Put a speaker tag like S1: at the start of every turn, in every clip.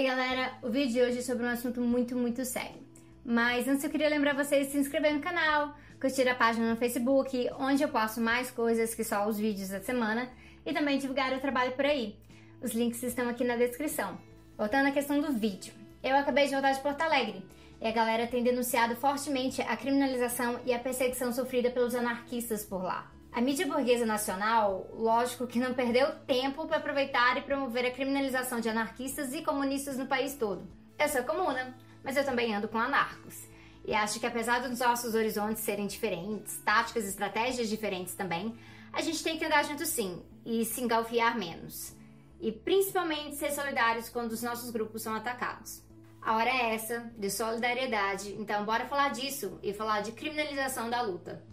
S1: aí galera, o vídeo de hoje é sobre um assunto muito, muito sério. Mas antes eu queria lembrar vocês de se inscrever no canal, curtir a página no Facebook, onde eu posto mais coisas que só os vídeos da semana, e também divulgar o trabalho por aí. Os links estão aqui na descrição. Voltando à questão do vídeo. Eu acabei de voltar de Porto Alegre, e a galera tem denunciado fortemente a criminalização e a perseguição sofrida pelos anarquistas por lá. A mídia burguesa nacional, lógico que não perdeu tempo para aproveitar e promover a criminalização de anarquistas e comunistas no país todo. Eu sou comuna, mas eu também ando com anarcos. E acho que apesar dos nossos horizontes serem diferentes, táticas e estratégias diferentes também, a gente tem que andar junto sim e se engalfiar menos. E principalmente ser solidários quando os nossos grupos são atacados. A hora é essa, de solidariedade, então bora falar disso e falar de criminalização da luta.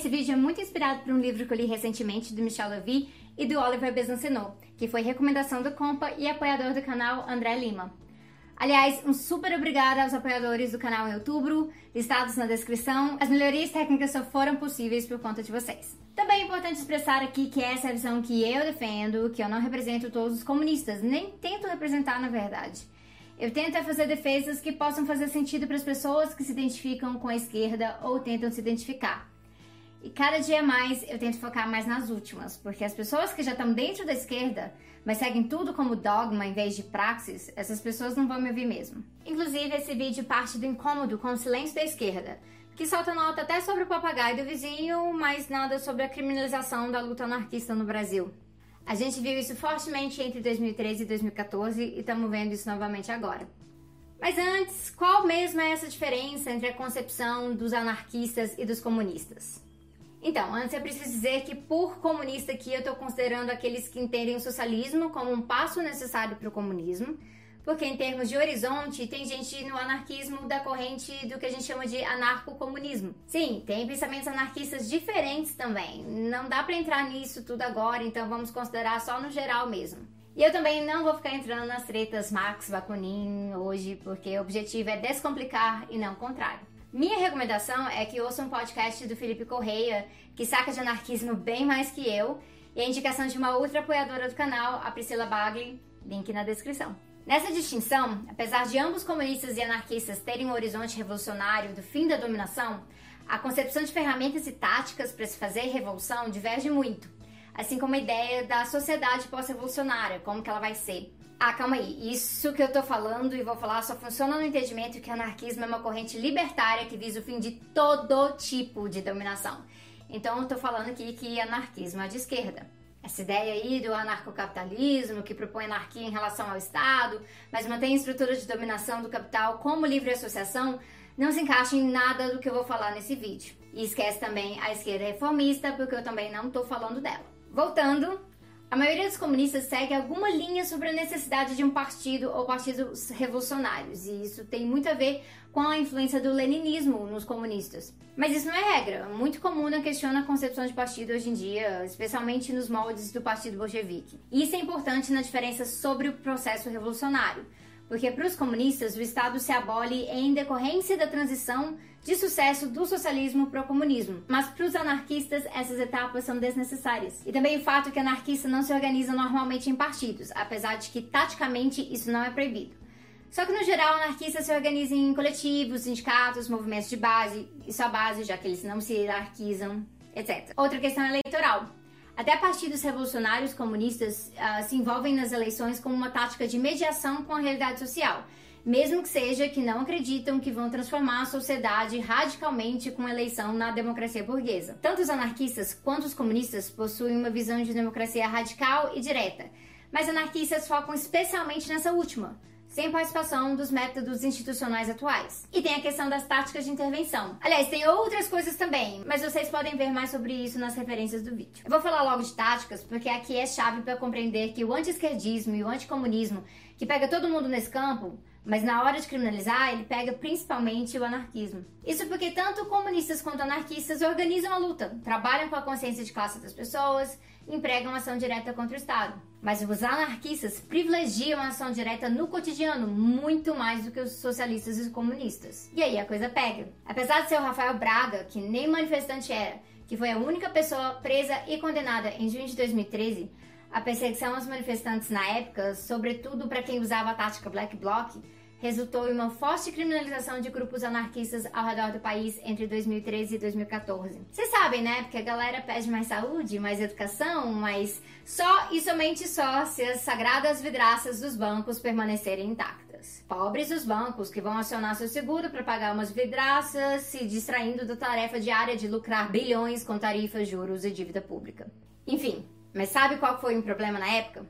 S1: Esse vídeo é muito inspirado por um livro que eu li recentemente do Michel Levy e do Oliver Besancenot, que foi recomendação do Compa e apoiador do canal André Lima. Aliás, um super obrigada aos apoiadores do canal em outubro, listados na descrição. As melhorias técnicas só foram possíveis por conta de vocês. Também é importante expressar aqui que essa é a visão que eu defendo, que eu não represento todos os comunistas, nem tento representar na verdade. Eu tento é fazer defesas que possam fazer sentido para as pessoas que se identificam com a esquerda ou tentam se identificar. E cada dia mais eu tento focar mais nas últimas, porque as pessoas que já estão dentro da esquerda, mas seguem tudo como dogma em vez de praxis, essas pessoas não vão me ouvir mesmo. Inclusive, esse vídeo parte do incômodo com o silêncio da esquerda, que solta nota até sobre o papagaio do vizinho, mas nada sobre a criminalização da luta anarquista no Brasil. A gente viu isso fortemente entre 2013 e 2014 e estamos vendo isso novamente agora. Mas antes, qual mesmo é essa diferença entre a concepção dos anarquistas e dos comunistas? Então, antes é preciso dizer que, por comunista aqui, eu estou considerando aqueles que entendem o socialismo como um passo necessário para o comunismo, porque, em termos de horizonte, tem gente no anarquismo da corrente do que a gente chama de anarcocomunismo. Sim, tem pensamentos anarquistas diferentes também. Não dá para entrar nisso tudo agora, então vamos considerar só no geral mesmo. E eu também não vou ficar entrando nas tretas Marx, Bakunin hoje, porque o objetivo é descomplicar e não o contrário. Minha recomendação é que ouça um podcast do Felipe Correia, que saca de anarquismo bem mais que eu, e a indicação de uma outra apoiadora do canal, a Priscila Bagli, link na descrição. Nessa distinção, apesar de ambos comunistas e anarquistas terem um horizonte revolucionário do fim da dominação, a concepção de ferramentas e táticas para se fazer revolução diverge muito, assim como a ideia da sociedade pós-revolucionária, como que ela vai ser. Ah, calma aí. Isso que eu tô falando e vou falar só funciona no entendimento que anarquismo é uma corrente libertária que visa o fim de todo tipo de dominação. Então eu tô falando aqui que anarquismo é de esquerda. Essa ideia aí do anarcocapitalismo, que propõe anarquia em relação ao Estado, mas mantém a estrutura de dominação do capital como livre associação, não se encaixa em nada do que eu vou falar nesse vídeo. E esquece também a esquerda reformista, porque eu também não tô falando dela. Voltando, a maioria dos comunistas segue alguma linha sobre a necessidade de um partido ou partidos revolucionários, e isso tem muito a ver com a influência do leninismo nos comunistas. Mas isso não é regra. Muito comum não questiona a concepção de partido hoje em dia, especialmente nos moldes do Partido Bolchevique. Isso é importante na diferença sobre o processo revolucionário porque para os comunistas o Estado se abole em decorrência da transição de sucesso do socialismo para o comunismo. Mas para os anarquistas essas etapas são desnecessárias. E também o fato que anarquista não se organiza normalmente em partidos, apesar de que taticamente isso não é proibido. Só que no geral, anarquistas se organizam em coletivos, sindicatos, movimentos de base, é a base, já que eles não se hierarquizam, etc. Outra questão eleitoral. Até partidos revolucionários comunistas uh, se envolvem nas eleições como uma tática de mediação com a realidade social, mesmo que seja que não acreditam que vão transformar a sociedade radicalmente com eleição na democracia burguesa. Tanto os anarquistas quanto os comunistas possuem uma visão de democracia radical e direta, mas anarquistas focam especialmente nessa última sem participação dos métodos institucionais atuais. E tem a questão das táticas de intervenção. Aliás, tem outras coisas também, mas vocês podem ver mais sobre isso nas referências do vídeo. Eu vou falar logo de táticas, porque aqui é chave para compreender que o anti-esquerdismo e o anticomunismo, que pega todo mundo nesse campo, mas na hora de criminalizar, ele pega principalmente o anarquismo. Isso porque tanto comunistas quanto anarquistas organizam a luta, trabalham com a consciência de classe das pessoas, empregam ação direta contra o Estado. Mas os anarquistas privilegiam a ação direta no cotidiano muito mais do que os socialistas e os comunistas. E aí a coisa pega. Apesar de ser o Rafael Braga, que nem manifestante era, que foi a única pessoa presa e condenada em junho de 2013, a perseguição aos manifestantes na época, sobretudo para quem usava a tática Black Bloc, resultou em uma forte criminalização de grupos anarquistas ao redor do país entre 2013 e 2014. Vocês sabem, né? Porque a galera pede mais saúde, mais educação, mas só e somente só se as sagradas vidraças dos bancos permanecerem intactas. Pobres os bancos que vão acionar seu seguro para pagar umas vidraças, se distraindo da tarefa diária de lucrar bilhões com tarifas, juros e dívida pública. Enfim, mas sabe qual foi o problema na época?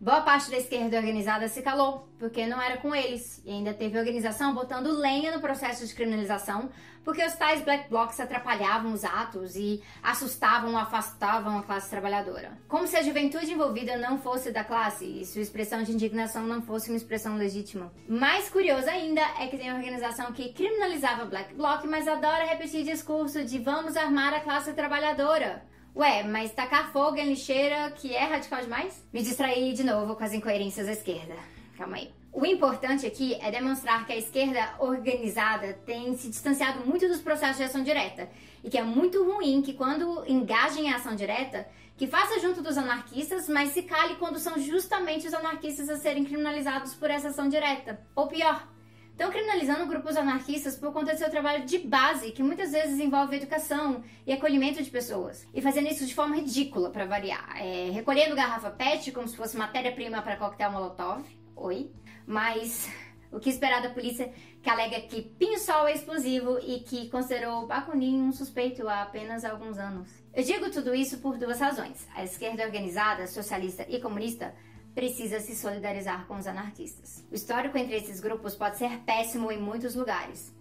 S1: Boa parte da esquerda organizada se calou, porque não era com eles, e ainda teve organização botando lenha no processo de criminalização, porque os tais black blocs atrapalhavam os atos e assustavam afastavam a classe trabalhadora. Como se a juventude envolvida não fosse da classe e sua expressão de indignação não fosse uma expressão legítima. Mais curioso ainda é que tem organização que criminalizava black bloc, mas adora repetir discurso de vamos armar a classe trabalhadora. Ué, mas tacar fogo em lixeira que é radical demais? Me distraí de novo com as incoerências da esquerda. Calma aí. O importante aqui é demonstrar que a esquerda organizada tem se distanciado muito dos processos de ação direta e que é muito ruim que quando engaja em ação direta, que faça junto dos anarquistas, mas se cale quando são justamente os anarquistas a serem criminalizados por essa ação direta. Ou pior, Estão criminalizando grupos anarquistas por conta do seu trabalho de base, que muitas vezes envolve educação e acolhimento de pessoas. E fazendo isso de forma ridícula, para variar. É, recolhendo garrafa PET como se fosse matéria-prima para coquetel Molotov. Oi. Mas o que esperar da polícia que alega que pinho-sol é explosivo e que considerou Bakunin um suspeito há apenas alguns anos. Eu digo tudo isso por duas razões. A esquerda organizada, socialista e comunista precisa se solidarizar com os anarquistas. O histórico entre esses grupos pode ser péssimo em muitos lugares,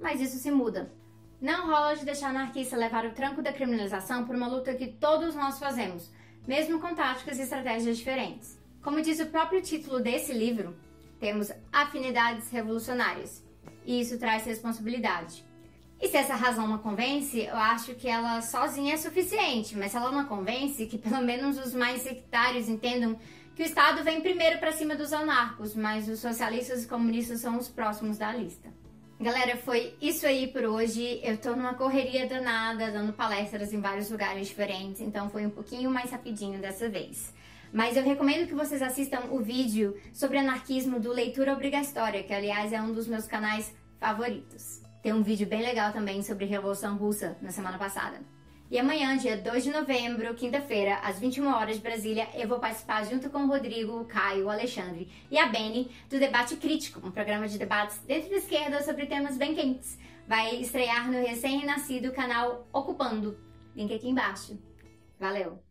S1: mas isso se muda. Não rola de deixar anarquista levar o tranco da criminalização por uma luta que todos nós fazemos, mesmo com táticas e estratégias diferentes. Como diz o próprio título desse livro, temos afinidades revolucionárias, e isso traz responsabilidade. E se essa razão não convence, eu acho que ela sozinha é suficiente, mas se ela não convence, que pelo menos os mais sectários entendam que o Estado vem primeiro para cima dos anarcos, mas os socialistas e comunistas são os próximos da lista. Galera, foi isso aí por hoje. Eu tô numa correria danada, dando palestras em vários lugares diferentes, então foi um pouquinho mais rapidinho dessa vez. Mas eu recomendo que vocês assistam o vídeo sobre anarquismo do Leitura Obrigatória, que aliás é um dos meus canais favoritos. Tem um vídeo bem legal também sobre Revolução Russa na semana passada. E amanhã, dia 2 de novembro, quinta-feira, às 21 horas de Brasília, eu vou participar junto com o Rodrigo, o Caio, o Alexandre e a Beni do Debate Crítico, um programa de debates dentro da esquerda sobre temas bem quentes. Vai estrear no recém-nascido canal Ocupando. Link aqui embaixo. Valeu!